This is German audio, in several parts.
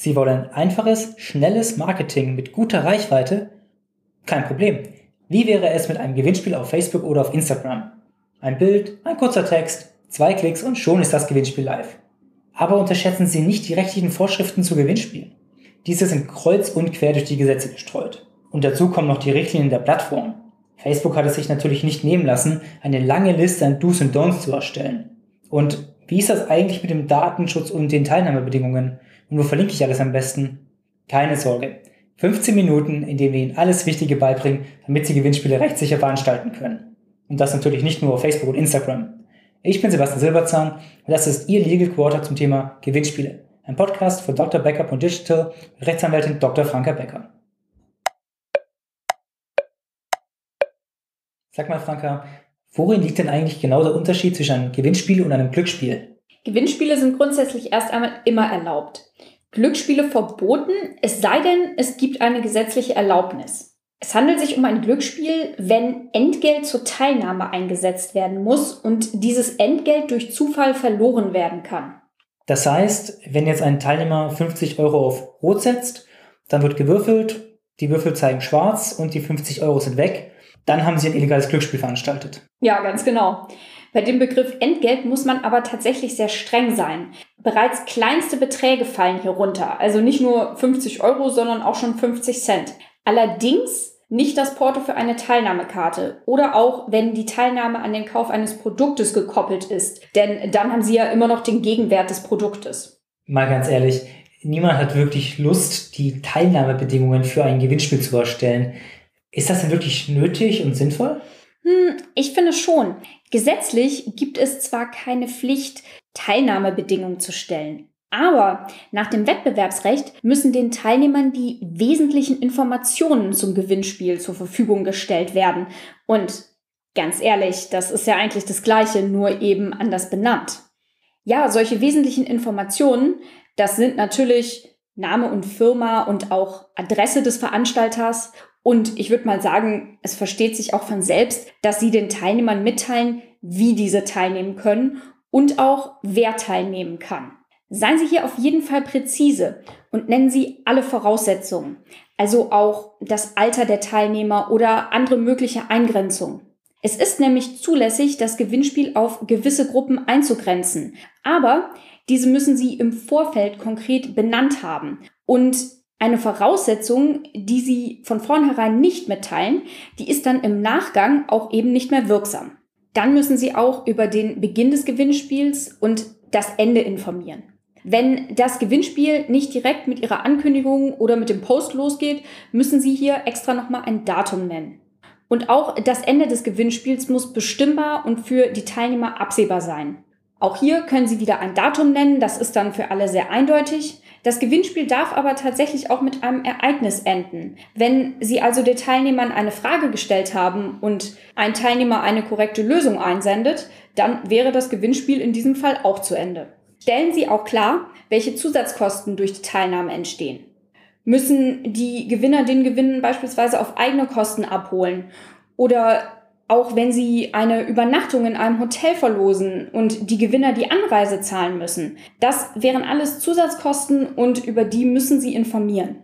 Sie wollen einfaches, schnelles Marketing mit guter Reichweite? Kein Problem. Wie wäre es mit einem Gewinnspiel auf Facebook oder auf Instagram? Ein Bild, ein kurzer Text, zwei Klicks und schon ist das Gewinnspiel live. Aber unterschätzen Sie nicht die rechtlichen Vorschriften zu Gewinnspielen. Diese sind kreuz und quer durch die Gesetze gestreut. Und dazu kommen noch die Richtlinien der Plattform. Facebook hat es sich natürlich nicht nehmen lassen, eine lange Liste an Do's und Don'ts zu erstellen. Und wie ist das eigentlich mit dem Datenschutz und den Teilnahmebedingungen? Und wo verlinke ich alles am besten? Keine Sorge. 15 Minuten, in denen wir Ihnen alles Wichtige beibringen, damit Sie Gewinnspiele rechtssicher veranstalten können. Und das natürlich nicht nur auf Facebook und Instagram. Ich bin Sebastian Silberzahn und das ist Ihr Legal Quarter zum Thema Gewinnspiele. Ein Podcast von Dr. Becker und Digital, Rechtsanwältin Dr. Franka Becker. Sag mal, Franka, worin liegt denn eigentlich genau der Unterschied zwischen einem Gewinnspiel und einem Glücksspiel? Gewinnspiele sind grundsätzlich erst einmal immer erlaubt. Glücksspiele verboten, es sei denn, es gibt eine gesetzliche Erlaubnis. Es handelt sich um ein Glücksspiel, wenn Entgelt zur Teilnahme eingesetzt werden muss und dieses Entgelt durch Zufall verloren werden kann. Das heißt, wenn jetzt ein Teilnehmer 50 Euro auf Rot setzt, dann wird gewürfelt, die Würfel zeigen schwarz und die 50 Euro sind weg, dann haben sie ein illegales Glücksspiel veranstaltet. Ja, ganz genau. Bei dem Begriff Entgelt muss man aber tatsächlich sehr streng sein. Bereits kleinste Beträge fallen hier runter. Also nicht nur 50 Euro, sondern auch schon 50 Cent. Allerdings nicht das Porto für eine Teilnahmekarte oder auch wenn die Teilnahme an den Kauf eines Produktes gekoppelt ist. Denn dann haben Sie ja immer noch den Gegenwert des Produktes. Mal ganz ehrlich, niemand hat wirklich Lust, die Teilnahmebedingungen für ein Gewinnspiel zu erstellen. Ist das denn wirklich nötig und sinnvoll? Hm, ich finde schon. Gesetzlich gibt es zwar keine Pflicht, Teilnahmebedingungen zu stellen. Aber nach dem Wettbewerbsrecht müssen den Teilnehmern die wesentlichen Informationen zum Gewinnspiel zur Verfügung gestellt werden. Und ganz ehrlich, das ist ja eigentlich das Gleiche, nur eben anders benannt. Ja, solche wesentlichen Informationen, das sind natürlich Name und Firma und auch Adresse des Veranstalters und ich würde mal sagen, es versteht sich auch von selbst, dass sie den Teilnehmern mitteilen, wie diese teilnehmen können und auch wer teilnehmen kann. Seien Sie hier auf jeden Fall präzise und nennen Sie alle Voraussetzungen, also auch das Alter der Teilnehmer oder andere mögliche Eingrenzungen. Es ist nämlich zulässig, das Gewinnspiel auf gewisse Gruppen einzugrenzen, aber diese müssen Sie im Vorfeld konkret benannt haben und eine Voraussetzung, die sie von vornherein nicht mitteilen, die ist dann im Nachgang auch eben nicht mehr wirksam. Dann müssen sie auch über den Beginn des Gewinnspiels und das Ende informieren. Wenn das Gewinnspiel nicht direkt mit ihrer Ankündigung oder mit dem Post losgeht, müssen sie hier extra nochmal ein Datum nennen. Und auch das Ende des Gewinnspiels muss bestimmbar und für die Teilnehmer absehbar sein. Auch hier können Sie wieder ein Datum nennen, das ist dann für alle sehr eindeutig. Das Gewinnspiel darf aber tatsächlich auch mit einem Ereignis enden. Wenn Sie also den Teilnehmern eine Frage gestellt haben und ein Teilnehmer eine korrekte Lösung einsendet, dann wäre das Gewinnspiel in diesem Fall auch zu Ende. Stellen Sie auch klar, welche Zusatzkosten durch die Teilnahme entstehen. Müssen die Gewinner den Gewinn beispielsweise auf eigene Kosten abholen oder auch wenn sie eine Übernachtung in einem Hotel verlosen und die Gewinner die Anreise zahlen müssen. Das wären alles Zusatzkosten und über die müssen sie informieren.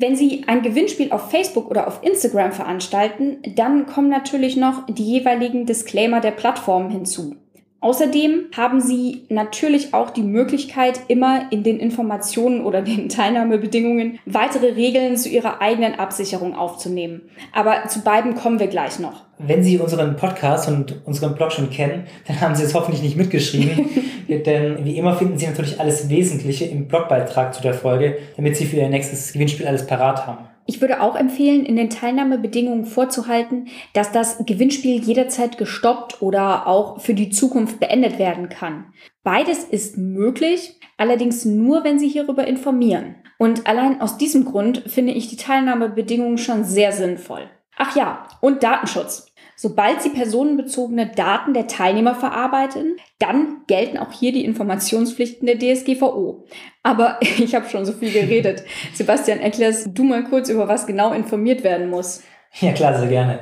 Wenn Sie ein Gewinnspiel auf Facebook oder auf Instagram veranstalten, dann kommen natürlich noch die jeweiligen Disclaimer der Plattformen hinzu. Außerdem haben Sie natürlich auch die Möglichkeit, immer in den Informationen oder den Teilnahmebedingungen weitere Regeln zu Ihrer eigenen Absicherung aufzunehmen. Aber zu beiden kommen wir gleich noch. Wenn Sie unseren Podcast und unseren Blog schon kennen, dann haben Sie es hoffentlich nicht mitgeschrieben. denn wie immer finden Sie natürlich alles Wesentliche im Blogbeitrag zu der Folge, damit Sie für Ihr nächstes Gewinnspiel alles parat haben. Ich würde auch empfehlen, in den Teilnahmebedingungen vorzuhalten, dass das Gewinnspiel jederzeit gestoppt oder auch für die Zukunft beendet werden kann. Beides ist möglich, allerdings nur, wenn Sie hierüber informieren. Und allein aus diesem Grund finde ich die Teilnahmebedingungen schon sehr sinnvoll. Ach ja, und Datenschutz. Sobald Sie personenbezogene Daten der Teilnehmer verarbeiten, dann gelten auch hier die Informationspflichten der DSGVO. Aber ich habe schon so viel geredet. Sebastian, erklärst du mal kurz, über was genau informiert werden muss. Ja, klar, sehr gerne.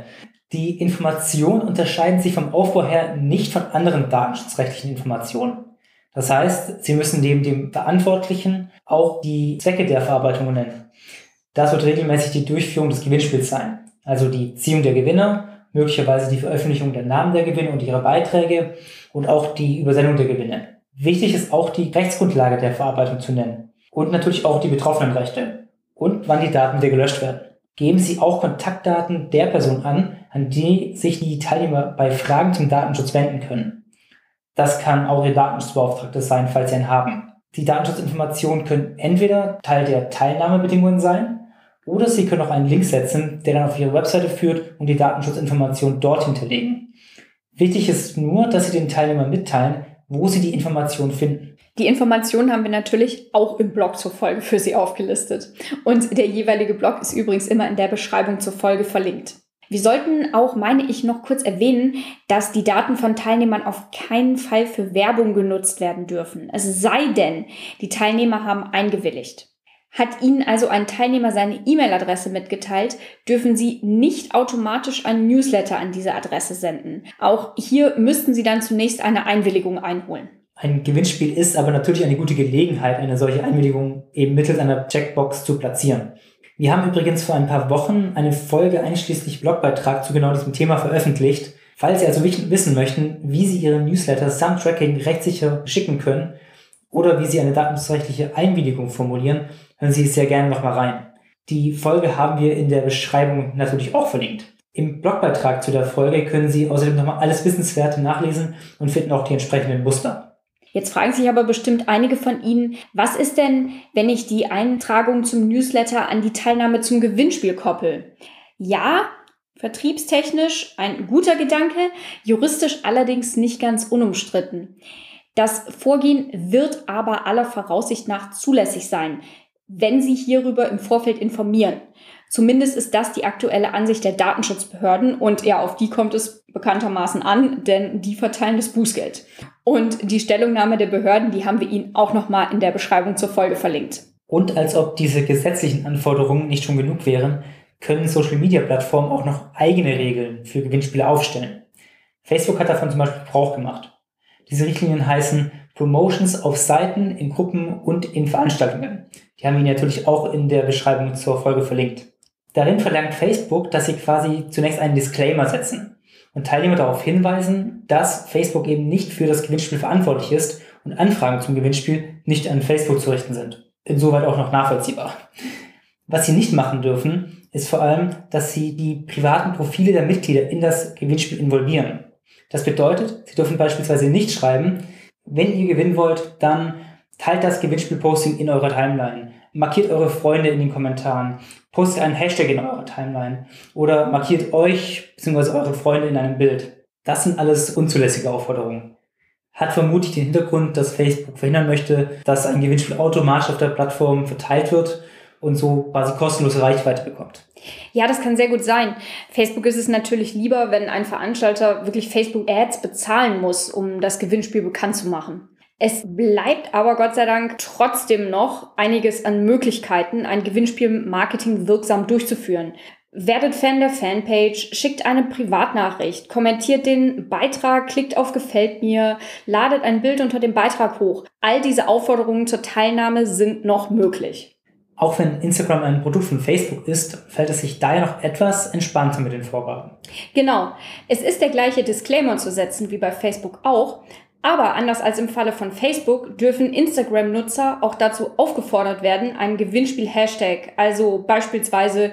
Die Informationen unterscheiden sich vom Aufbau her nicht von anderen datenschutzrechtlichen Informationen. Das heißt, Sie müssen neben dem Verantwortlichen auch die Zwecke der Verarbeitung nennen. Das wird regelmäßig die Durchführung des Gewinnspiels sein, also die Ziehung der Gewinner, möglicherweise die Veröffentlichung der Namen der Gewinner und ihrer Beiträge und auch die Übersendung der Gewinne. Wichtig ist auch die Rechtsgrundlage der Verarbeitung zu nennen und natürlich auch die betroffenen Rechte und wann die Daten wieder gelöscht werden. Geben Sie auch Kontaktdaten der Person an, an die sich die Teilnehmer bei Fragen zum Datenschutz wenden können. Das kann auch Ihr Datenschutzbeauftragter sein, falls Sie einen haben. Die Datenschutzinformationen können entweder Teil der Teilnahmebedingungen sein oder Sie können auch einen Link setzen, der dann auf Ihre Webseite führt und die Datenschutzinformationen dort hinterlegen. Wichtig ist nur, dass Sie den Teilnehmern mitteilen, wo Sie die Informationen finden. Die Informationen haben wir natürlich auch im Blog zur Folge für Sie aufgelistet. Und der jeweilige Blog ist übrigens immer in der Beschreibung zur Folge verlinkt. Wir sollten auch, meine ich, noch kurz erwähnen, dass die Daten von Teilnehmern auf keinen Fall für Werbung genutzt werden dürfen. Es sei denn, die Teilnehmer haben eingewilligt. Hat Ihnen also ein Teilnehmer seine E-Mail-Adresse mitgeteilt, dürfen Sie nicht automatisch einen Newsletter an diese Adresse senden. Auch hier müssten Sie dann zunächst eine Einwilligung einholen. Ein Gewinnspiel ist aber natürlich eine gute Gelegenheit, eine solche Einwilligung eben mittels einer Checkbox zu platzieren. Wir haben übrigens vor ein paar Wochen eine Folge einschließlich Blogbeitrag zu genau diesem Thema veröffentlicht. Falls Sie also wissen möchten, wie Sie Ihre Newsletter samt Tracking rechtssicher schicken können oder wie Sie eine datenschutzrechtliche Einwilligung formulieren, hören Sie sehr gerne nochmal rein. Die Folge haben wir in der Beschreibung natürlich auch verlinkt. Im Blogbeitrag zu der Folge können Sie außerdem nochmal alles Wissenswerte nachlesen und finden auch die entsprechenden Muster. Jetzt fragen sich aber bestimmt einige von Ihnen, was ist denn, wenn ich die Eintragung zum Newsletter an die Teilnahme zum Gewinnspiel koppel? Ja, vertriebstechnisch ein guter Gedanke, juristisch allerdings nicht ganz unumstritten. Das Vorgehen wird aber aller Voraussicht nach zulässig sein, wenn Sie hierüber im Vorfeld informieren. Zumindest ist das die aktuelle Ansicht der Datenschutzbehörden und ja, auf die kommt es bekanntermaßen an, denn die verteilen das Bußgeld. Und die Stellungnahme der Behörden, die haben wir Ihnen auch nochmal in der Beschreibung zur Folge verlinkt. Und als ob diese gesetzlichen Anforderungen nicht schon genug wären, können Social-Media-Plattformen auch noch eigene Regeln für Gewinnspiele aufstellen. Facebook hat davon zum Beispiel Gebrauch gemacht. Diese Richtlinien heißen Promotions auf Seiten, in Gruppen und in Veranstaltungen. Haben wir natürlich auch in der Beschreibung zur Folge verlinkt. Darin verlangt Facebook, dass sie quasi zunächst einen Disclaimer setzen und Teilnehmer darauf hinweisen, dass Facebook eben nicht für das Gewinnspiel verantwortlich ist und Anfragen zum Gewinnspiel nicht an Facebook zu richten sind. Insoweit auch noch nachvollziehbar. Was sie nicht machen dürfen, ist vor allem, dass sie die privaten Profile der Mitglieder in das Gewinnspiel involvieren. Das bedeutet, sie dürfen beispielsweise nicht schreiben, wenn ihr gewinnen wollt, dann teilt das Gewinnspielposting in eurer Timeline markiert eure Freunde in den Kommentaren, postet einen Hashtag in eurer Timeline oder markiert euch bzw. eure Freunde in einem Bild. Das sind alles unzulässige Aufforderungen. Hat vermutlich den Hintergrund, dass Facebook verhindern möchte, dass ein Gewinnspiel automatisch auf der Plattform verteilt wird und so quasi kostenlose Reichweite bekommt. Ja, das kann sehr gut sein. Facebook ist es natürlich lieber, wenn ein Veranstalter wirklich Facebook Ads bezahlen muss, um das Gewinnspiel bekannt zu machen. Es bleibt aber Gott sei Dank trotzdem noch einiges an Möglichkeiten, ein Gewinnspiel-Marketing wirksam durchzuführen. Werdet Fan der Fanpage, schickt eine Privatnachricht, kommentiert den Beitrag, klickt auf Gefällt mir, ladet ein Bild unter dem Beitrag hoch. All diese Aufforderungen zur Teilnahme sind noch möglich. Auch wenn Instagram ein Produkt von Facebook ist, fällt es sich daher noch etwas entspannter mit den Vorgaben. Genau. Es ist der gleiche Disclaimer zu setzen wie bei Facebook auch, aber anders als im Falle von Facebook dürfen Instagram-Nutzer auch dazu aufgefordert werden, einen Gewinnspiel-Hashtag, also beispielsweise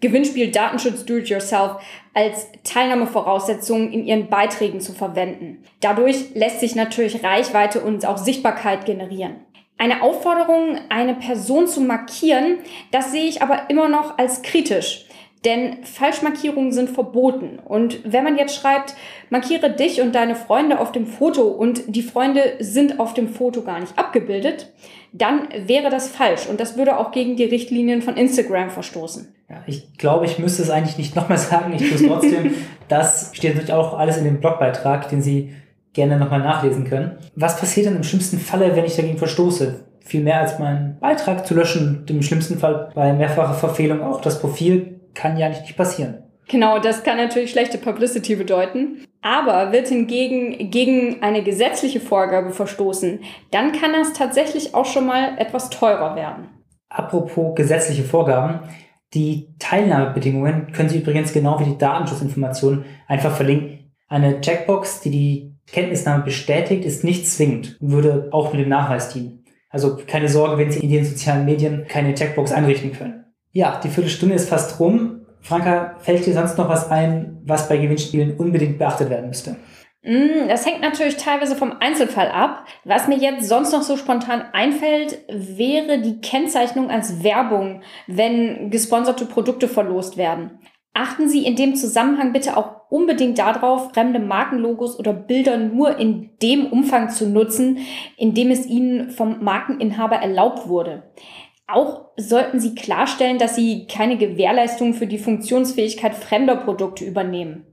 Gewinnspiel Datenschutz Do-it-yourself, als Teilnahmevoraussetzung in ihren Beiträgen zu verwenden. Dadurch lässt sich natürlich Reichweite und auch Sichtbarkeit generieren. Eine Aufforderung, eine Person zu markieren, das sehe ich aber immer noch als kritisch. Denn Falschmarkierungen sind verboten. Und wenn man jetzt schreibt, markiere dich und deine Freunde auf dem Foto und die Freunde sind auf dem Foto gar nicht abgebildet, dann wäre das falsch. Und das würde auch gegen die Richtlinien von Instagram verstoßen. Ja, ich glaube, ich müsste es eigentlich nicht nochmal sagen. Ich tue es trotzdem. das steht natürlich auch alles in dem Blogbeitrag, den Sie gerne nochmal nachlesen können. Was passiert dann im schlimmsten Falle, wenn ich dagegen verstoße? Viel mehr als meinen Beitrag zu löschen, im schlimmsten Fall bei mehrfacher Verfehlung auch das Profil kann ja nicht passieren. Genau, das kann natürlich schlechte Publicity bedeuten. Aber wird hingegen gegen eine gesetzliche Vorgabe verstoßen, dann kann das tatsächlich auch schon mal etwas teurer werden. Apropos gesetzliche Vorgaben. Die Teilnahmebedingungen können Sie übrigens genau wie die Datenschutzinformationen einfach verlinken. Eine Checkbox, die die Kenntnisnahme bestätigt, ist nicht zwingend, würde auch mit dem Nachweis dienen. Also keine Sorge, wenn Sie in den sozialen Medien keine Checkbox einrichten können. Ja, die Viertelstunde ist fast rum. Franka, fällt dir sonst noch was ein, was bei Gewinnspielen unbedingt beachtet werden müsste? Mm, das hängt natürlich teilweise vom Einzelfall ab. Was mir jetzt sonst noch so spontan einfällt, wäre die Kennzeichnung als Werbung, wenn gesponserte Produkte verlost werden. Achten Sie in dem Zusammenhang bitte auch unbedingt darauf, fremde Markenlogos oder Bilder nur in dem Umfang zu nutzen, in dem es Ihnen vom Markeninhaber erlaubt wurde. Auch sollten Sie klarstellen, dass Sie keine Gewährleistung für die Funktionsfähigkeit fremder Produkte übernehmen.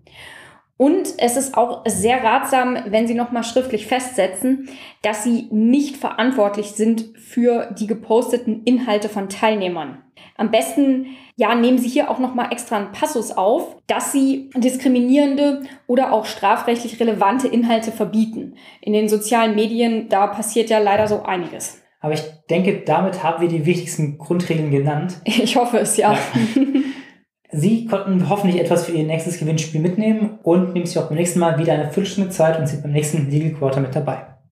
Und es ist auch sehr ratsam, wenn Sie nochmal schriftlich festsetzen, dass Sie nicht verantwortlich sind für die geposteten Inhalte von Teilnehmern. Am besten, ja, nehmen Sie hier auch nochmal extra einen Passus auf, dass Sie diskriminierende oder auch strafrechtlich relevante Inhalte verbieten. In den sozialen Medien, da passiert ja leider so einiges. Aber ich denke, damit haben wir die wichtigsten Grundregeln genannt. Ich hoffe es, ja. ja. Sie konnten hoffentlich etwas für Ihr nächstes Gewinnspiel mitnehmen und nehmen Sie auch beim nächsten Mal wieder eine Viertelstunde Zeit und sind beim nächsten Legal Quarter mit dabei.